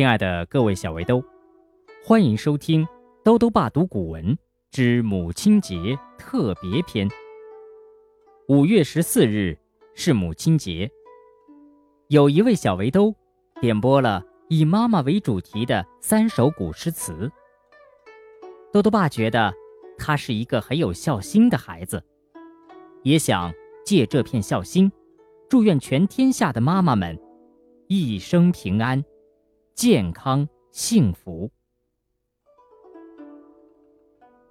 亲爱的各位小围兜，欢迎收听《兜兜爸读古文之母亲节特别篇》。五月十四日是母亲节，有一位小围兜点播了以妈妈为主题的三首古诗词。兜兜爸觉得他是一个很有孝心的孩子，也想借这片孝心，祝愿全天下的妈妈们一生平安。健康幸福，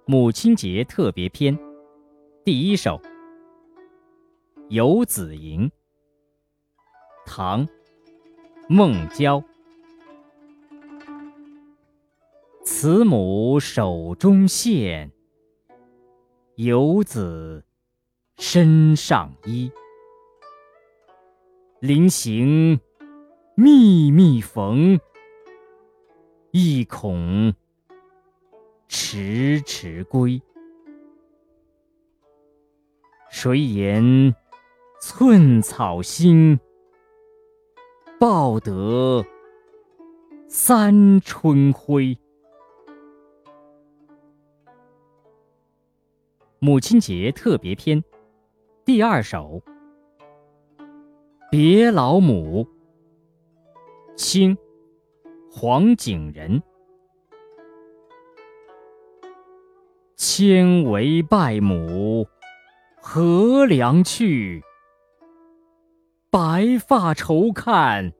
母亲节特别篇，第一首《游子吟》，唐·孟郊。慈母手中线，游子身上衣。临行密密缝。意恐迟迟归，谁言寸草心，报得三春晖。母亲节特别篇第二首《别老母》，清。黄景仁，千为拜母，何良去？白发愁看，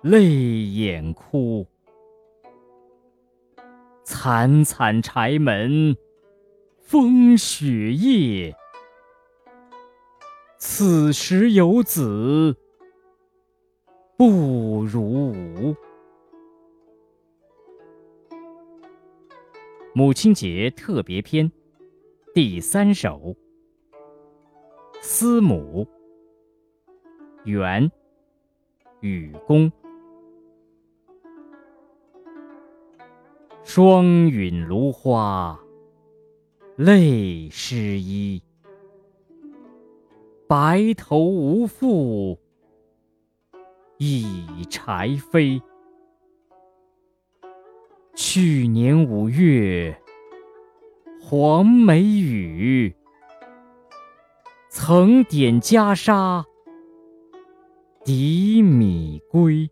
泪眼哭。惨惨柴门，风雪夜。此时有子，不如无。母亲节特别篇第三首《思母》，元，雨公。霜允芦花，泪湿衣。白头无妇，已柴扉。去年五月，黄梅雨，曾点袈裟，抵米归。